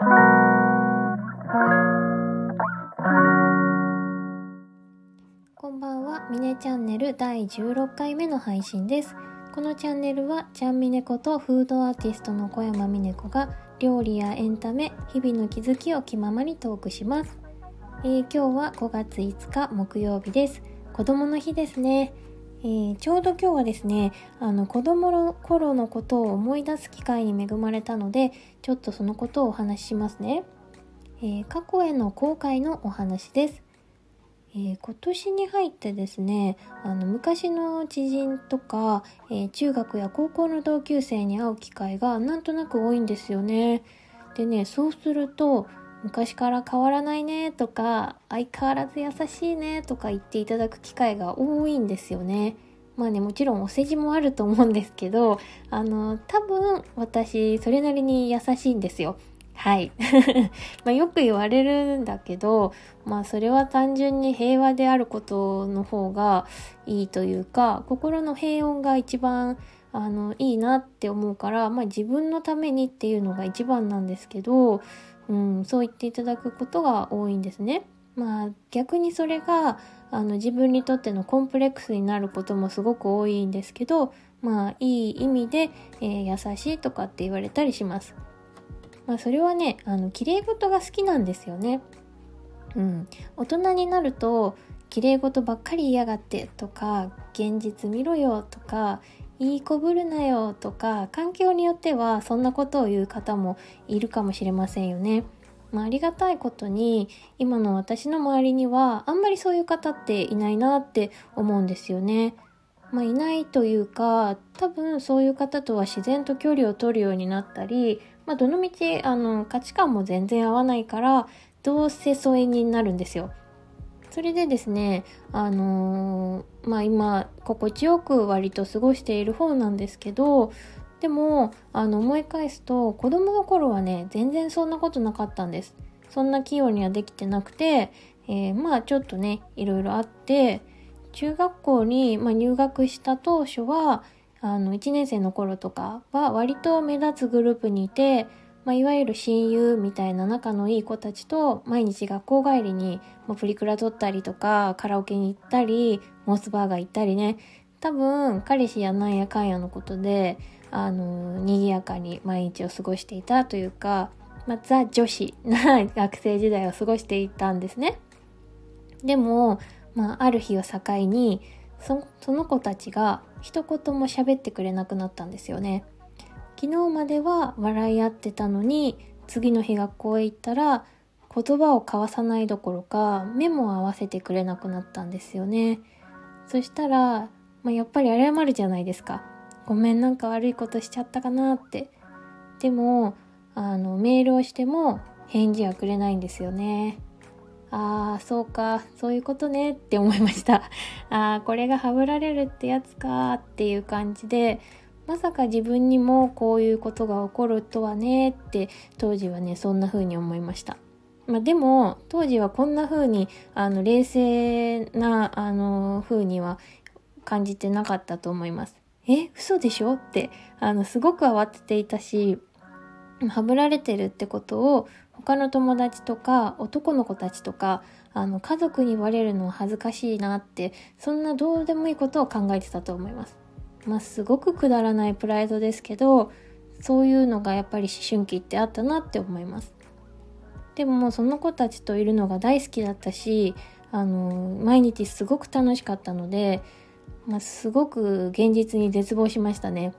こんばんは、ミネチャンネル第16回目の配信です。このチャンネルは、ちゃんみねことフードアーティストの小山みね子が料理やエンタメ、日々の気づきを気ままにトークします。えー、今日は5月5日木曜日です。子供の日ですね。えー、ちょうど今日はですね、あの子供の頃のことを思い出す機会に恵まれたので、ちょっとそのことをお話ししますね。えー、過去への後悔のお話です。えー、今年に入ってですねあの昔の知人とか、え、中学や高校の同級生に会う機会がなんとなく多いんですよね。でねそうすると昔から変わらないねとか相変わらず優しいねとか言っていただく機会が多いんですよね。まあねもちろんお世辞もあると思うんですけどあの多分私それなりに優しいんですよ。はい。まあよく言われるんだけど、まあそれは単純に平和であることの方がいいというか、心の平穏が一番あのいいなって思うから、まあ自分のためにっていうのが一番なんですけど、うん、そう言っていただくことが多いんですね。まあ逆にそれがあの自分にとってのコンプレックスになることもすごく多いんですけど、まあいい意味で、えー、優しいとかって言われたりします。まあ、それはねあの綺麗事が好きなんですよね。うん、大人になると綺麗事ばっかり嫌がってとか現実見ろよとかいい子ぶるなよとか環境によってはそんなことを言う方もいるかもしれませんよね。まあ、ありがたいことに今の私の周りにはあんまりそういう方っていないなって思うんですよね。まあ、いないというか多分そういう方とは自然と距離を取るようになったりまあ、どのみちあの価値観も全然合わないからどうせ疎遠になるんですよ。それでですねあのー、まあ今心地よく割と過ごしている方なんですけどでもあの思い返すと子供の頃はね全然そんなことなかったんです。そんな器用にはできてなくて、えー、まあちょっとねいろいろあって中学校に、まあ、入学した当初はあの1年生の頃とかは割と目立つグループにいて、まあ、いわゆる親友みたいな仲のいい子たちと毎日学校帰りにもうプリクラ撮ったりとかカラオケに行ったりモスバーガー行ったりね多分彼氏やなんやかんやのことであの賑やかに毎日を過ごしていたというか、まあ、ザ女子な 学生時代を過ごしていたんですね。でも、まあ、ある日を境にその子たちが一言も喋ってくれなくなったんですよね昨日までは笑い合ってたのに次の日学校へ行ったら言葉を交わさないどころか目も合わせてくれなくなったんですよね。そしたら、まあ、やっぱり謝るじゃないですか。ごめんなんか悪いことしちゃったかなって。でもあのメールをしても返事はくれないんですよね。ああ、そうか、そういうことねって思いました。ああ、これがハブられるってやつかっていう感じで、まさか自分にもこういうことが起こるとはねって当時はね、そんな風に思いました。まあ、でも、当時はこんな風に、あの、冷静な、あの、風には感じてなかったと思います。え、嘘でしょって、あの、すごく慌てていたし、はぶられてるってことを他の友達とか男の子たちとかあの家族に言われるのは恥ずかしいなってそんなどうでもいいことを考えてたと思います。まあすごくくだらないプライドですけどそういうのがやっぱり思春期ってあったなって思います。でももうその子たちといるのが大好きだったしあの毎日すごく楽しかったので、まあ、すごく現実に絶望しましたね。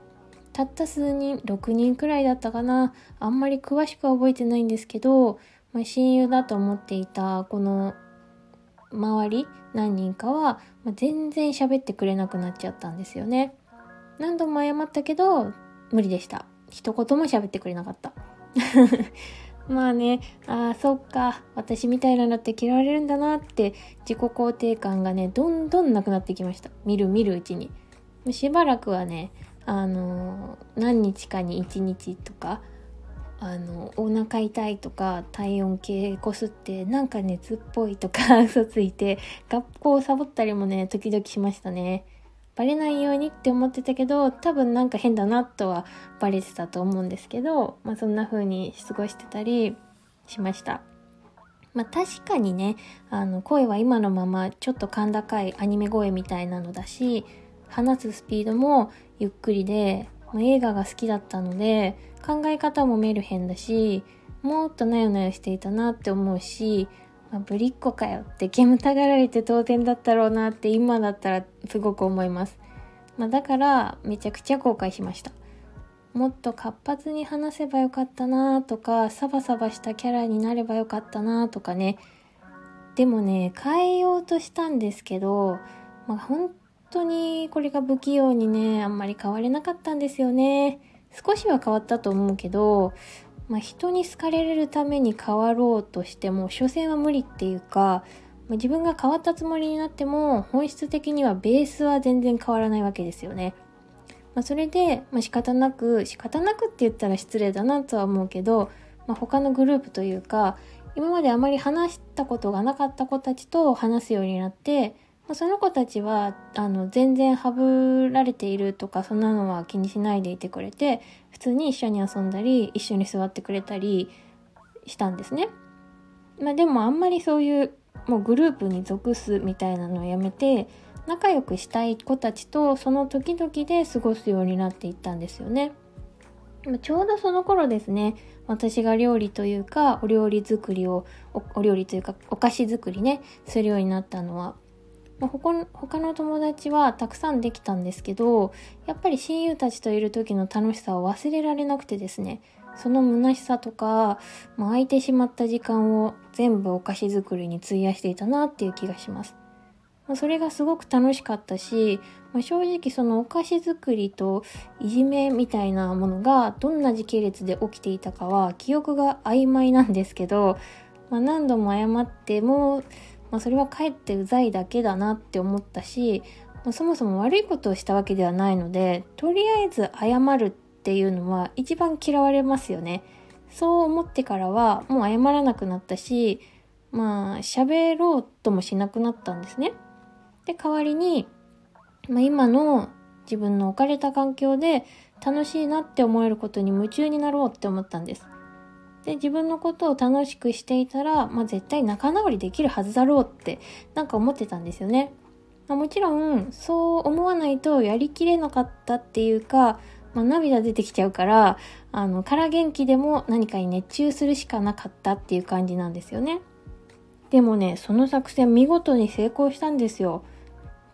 たった数人6人くらいだったかなあんまり詳しくは覚えてないんですけど、まあ、親友だと思っていたこの周り何人かは、まあ、全然喋ってくれなくなっちゃったんですよね何度も謝ったけど無理でした。一言も喋ってくれなかった。まあねああそっか。私みたいなのって嫌われるんだなって自己肯定感がねどんどんなくなってきました。見る見るうちに。しばらくはねあの何日かに1日とかあのお腹痛いとか体温計こすってなんか熱っぽいとか嘘ついて学校をサボったりもね時々しましたね。バレないようにって思ってたけど多分なんか変だなとはバレてたと思うんですけど、まあ、そんな風に過ごしてたりしました。まあ確かにね、あの声は今のままちょっと甲高いアニメ声みたいなのだし、話すスピードもゆっくりで、まあ、映画が好きだったので、考え方もメルヘンだし、もっとなよなよしていたなって思うし、まあ、ぶりっ子かよって煙たがられて当然だったろうなって今だったらすごく思います。まあ、だからめちゃくちゃ後悔しました。もっと活発に話せばよかったなとか、サバサバしたキャラになればよかったなとかね。でもね、変えようとしたんですけど、まあ、本当にこれが不器用にね、あんまり変われなかったんですよね。少しは変わったと思うけど、まあ、人に好かれるために変わろうとしても所詮は無理っていうか、まあ、自分が変わったつもりになっても本質的にはベースは全然変わらないわけですよね。まあ、それで、まあ、仕方なく仕方なくって言ったら失礼だなとは思うけど、まあ、他のグループというか今まであまり話したことがなかった子たちと話すようになってまその子たちはあの全然ハブられているとかそんなのは気にしないでいてくれて普通に一緒に遊んだり一緒に座ってくれたりしたんですね。まあ、でもあんまりそういうもうグループに属すみたいなのをやめて仲良くしたい子たちとその時々で過ごすようになっていったんですよね。ちょうどその頃ですね私が料理というかお料理作りをお料理というかお菓子作りねするようになったのはまあ、他の友達はたくさんできたんですけどやっぱり親友たちといる時の楽しさを忘れられなくてですねその虚しさとか、まあ、空いてしまった時間を全部お菓子作りに費やしていたなっていう気がします。まあ、それがすごく楽しかったし、まあ、正直そのお菓子作りといじめみたいなものがどんな時系列で起きていたかは記憶が曖昧なんですけど、まあ、何度も謝ってもまあ、それはかえってうざいだけだなって思ったし、まあ、そもそも悪いことをしたわけではないのでとりあえず謝るっていうのは一番嫌われますよね。そう思ってからはもう謝らなくなったしまあ喋ろうともしなくなったんですね。で代わりに、まあ、今の自分の置かれた環境で楽しいなって思えることに夢中になろうって思ったんです。で自分のことを楽しくしていたら、まあ、絶対仲直りできるはずだろうってなんか思ってたんですよね。まあ、もちろんそう思わないとやりきれなかったっていうか、まあ、涙出てきちゃうからあの空元気でも何かに熱中するしかなかったっていう感じなんですよね。でもねその作戦見事に成功したんですよ。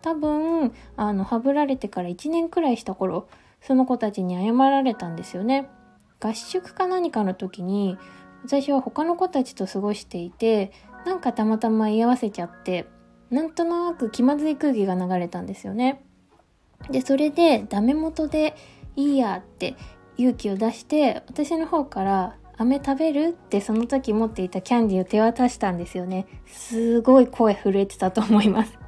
多分あのはぶられてから1年くらいした頃その子たちに謝られたんですよね。合宿か何かの時に私は他の子たちと過ごしていてなんかたまたま居合わせちゃってなんとなく気まずい空気が流れたんですよね。でそれでダメ元でいいやって勇気を出して私の方から飴食べるってその時持っていたキャンディーを手渡したんですよね。すごい声震えてたと思います。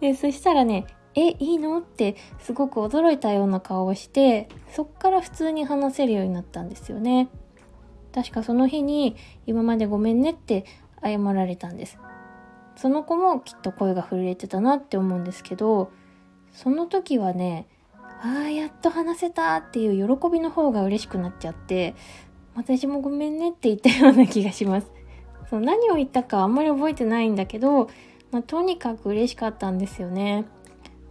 で、そしたらね、え、いいの？ってすごく驚いたような顔をして、そっから普通に話せるようになったんですよね。確かその日に今までごめんねって謝られたんです。その子もきっと声が震えてたなって思うんですけど、その時はね、ああ、やっと話せたっていう喜びの方が嬉しくなっちゃって、私もごめんねって言ったような気がします。そう何を言ったかあんまり覚えてないんだけど、まあ、とにかく嬉しかったんですよね。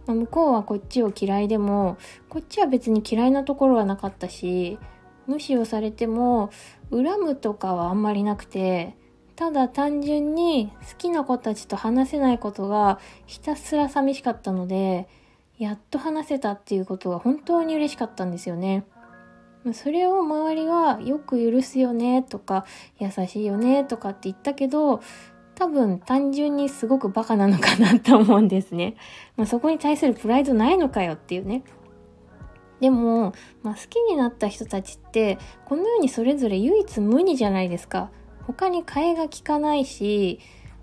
まあ、向こうはこっちを嫌いでもこっちは別に嫌いなところはなかったし無視をされても恨むとかはあんまりなくてただ単純に好きな子たちと話せないことがひたすら寂しかったのでやっと話せたっていうことが本当に嬉しかったんですよね。それを周りはよく許すよねとか優しいよねとかって言ったけど多分単純にすごくバカなのかなと思うんですね。まあ、そこに対するプライドないのかよっていうね。でも、まあ、好きになった人たちってこのようにそれぞれ唯一無二じゃないですか。他に替えが利かないし、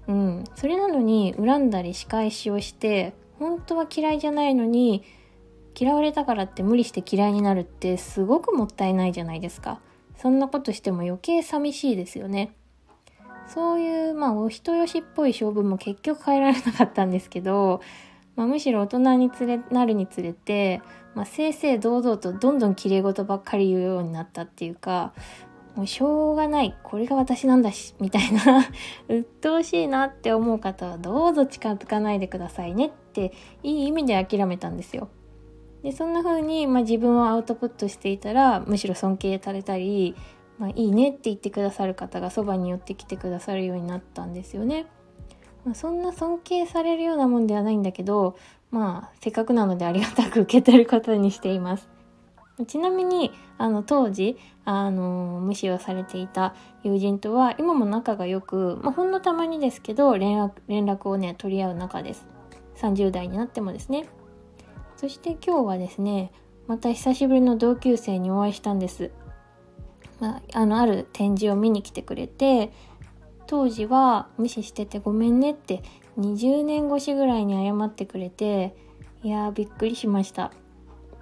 うん、それなのに恨んだり仕返しをして本当は嫌いじゃないのに嫌われたからって無理して嫌いになるってすごくもったいないじゃないですか。そんなことしても余計寂しいですよね。そういう、まあ、お人よしっぽい性分も結局変えられなかったんですけど、まあ、むしろ大人につれなるにつれて、まあ、正々堂々とどんどん綺麗事ばっかり言うようになったっていうか、もうしょうがない。これが私なんだし、みたいな 鬱陶しいなって思う方はどうぞ近づかないでくださいねっていい意味で諦めたんですよ。で、そんな風に、まあ、自分をアウトプットしていたら、むしろ尊敬されたり、まあ、いいねって言ってくださる方がそばに寄ってきてくださるようになったんですよね。まあ、そんな尊敬されるようなもんではないんだけど、まあ、せっかくなのでありがたく受け取ることにしています。ちなみに、あの、当時、あの、無視をされていた友人とは、今も仲が良く、まあ、ほんのたまにですけど、連絡、連絡をね、取り合う仲です。30代になってもですね。そして今日はですね、また久しぶりの同級生にお会いしたんです。あ、の、ある展示を見に来てくれて、当時は無視しててごめんねって20年越しぐらいに謝ってくれて、いやーびっくりしました。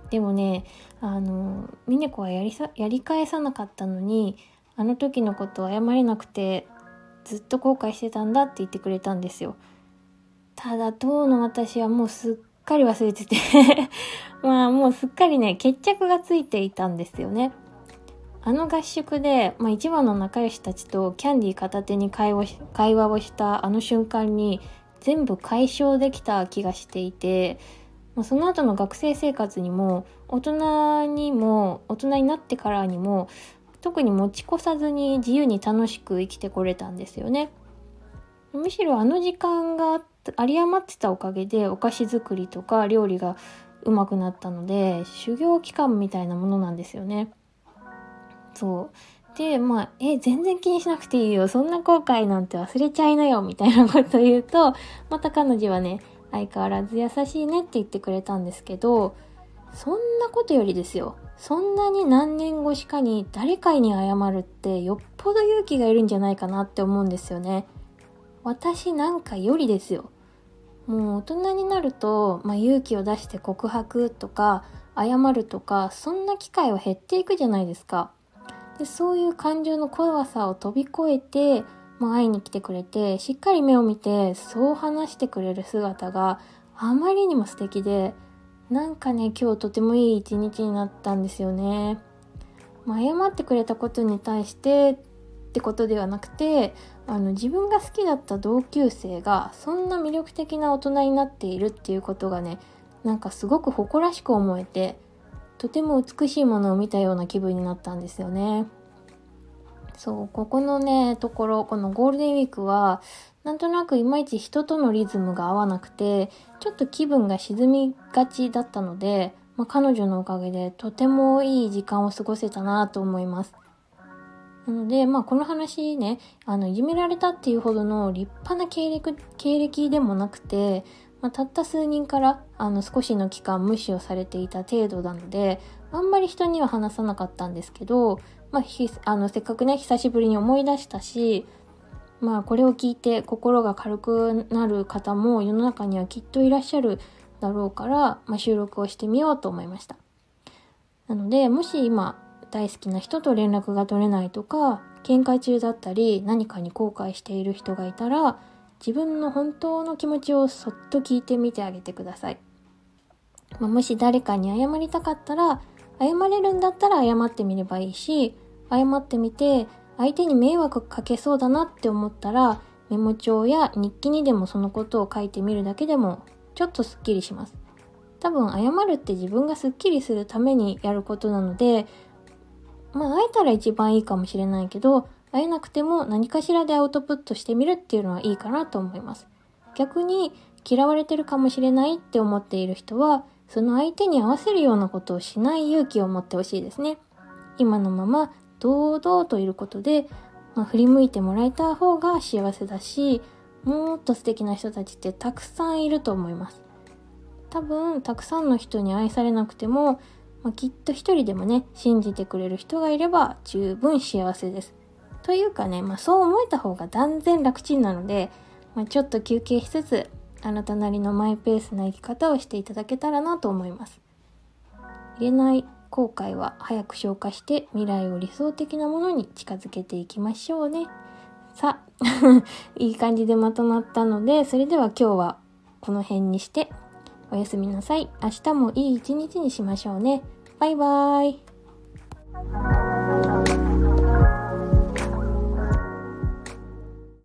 でもね、あの、ミネコはやりさ、やり返さなかったのに、あの時のことを謝れなくて、ずっと後悔してたんだって言ってくれたんですよ。ただ、当の私はもうすっかり忘れてて まあもうすっかりね、決着がついていたんですよね。あの合宿で、まあ、一番の仲良したちとキャンディー片手に会話会話をしたあの瞬間に全部解消できた気がしていて、まあ、その後の学生生活にも大人にも大人になってからにも特に持ち越さずに自由に楽しく生きてこれたんですよね。むしろあの時間が有り余ってたおかげでお菓子作りとか料理がうまくなったので修行期間みたいなものなんですよね。そう。で、まあ、え、全然気にしなくていいよ。そんな後悔なんて忘れちゃいなよ。みたいなことを言うと、また彼女はね、相変わらず優しいねって言ってくれたんですけど、そんなことよりですよ。そんなに何年越しかに誰かに謝るってよっぽど勇気がいるんじゃないかなって思うんですよね。私なんかよりですよ。もう大人になると、まあ、勇気を出して告白とか謝るとかそんな機会は減っていくじゃないですか。でそういう感情の怖さを飛び越えて、まあ、会いに来てくれてしっかり目を見てそう話してくれる姿があまりにも素敵でなんかね今日とてもいい一日になったんですよね。まあ、謝ってくれたことに対してってことではなくてあの自分が好きだった同級生がそんな魅力的な大人になっているっていうことがねなんかすごく誇らしく思えてとても美しいものを見たような気分になったんですよね。そう、ここのね、ところ、このゴールデンウィークは、なんとなくいまいち人とのリズムが合わなくて、ちょっと気分が沈みがちだったので、まあ、彼女のおかげでとてもいい時間を過ごせたなと思います。なので、まあこの話ね、あの、いじめられたっていうほどの立派な経歴、経歴でもなくて、まあ、たった数人からあの少しの期間無視をされていた程度なのであんまり人には話さなかったんですけど、まあ、あのせっかくね久しぶりに思い出したしまあこれを聞いて心が軽くなる方も世の中にはきっといらっしゃるだろうから、まあ、収録をしてみようと思いました。なのでもし今大好きな人と連絡が取れないとか喧嘩中だったり何かに後悔している人がいたら自分の本当の気持ちをそっと聞いてみてあげてください。まあ、もし誰かに謝りたかったら、謝れるんだったら謝ってみればいいし、謝ってみて、相手に迷惑かけそうだなって思ったら、メモ帳や日記にでもそのことを書いてみるだけでも、ちょっとスッキリします。多分、謝るって自分がスッキリするためにやることなので、まあ、会えたら一番いいかもしれないけど、会えなくても何かしらでアウトプットしてみるっていうのはいいかなと思います。逆に嫌われてるかもしれないって思っている人は、その相手に合わせるようなことをしない勇気を持ってほしいですね。今のまま堂々といることで、まあ、振り向いてもらえた方が幸せだし、もっと素敵な人たちってたくさんいると思います。多分、たくさんの人に愛されなくても、まあ、きっと一人でもね、信じてくれる人がいれば十分幸せです。というかね、まあ、そう思えた方が断然楽ちんなので、まあ、ちょっと休憩しつつあなたなりのマイペースな生き方をしていただけたらなと思います。入れない後悔は早く消化して未来を理想的なものに近づけていきましょうね。さあ、いい感じでまとまったので、それでは今日はこの辺にしておやすみなさい。明日もいい一日にしましょうね。バイバーイ。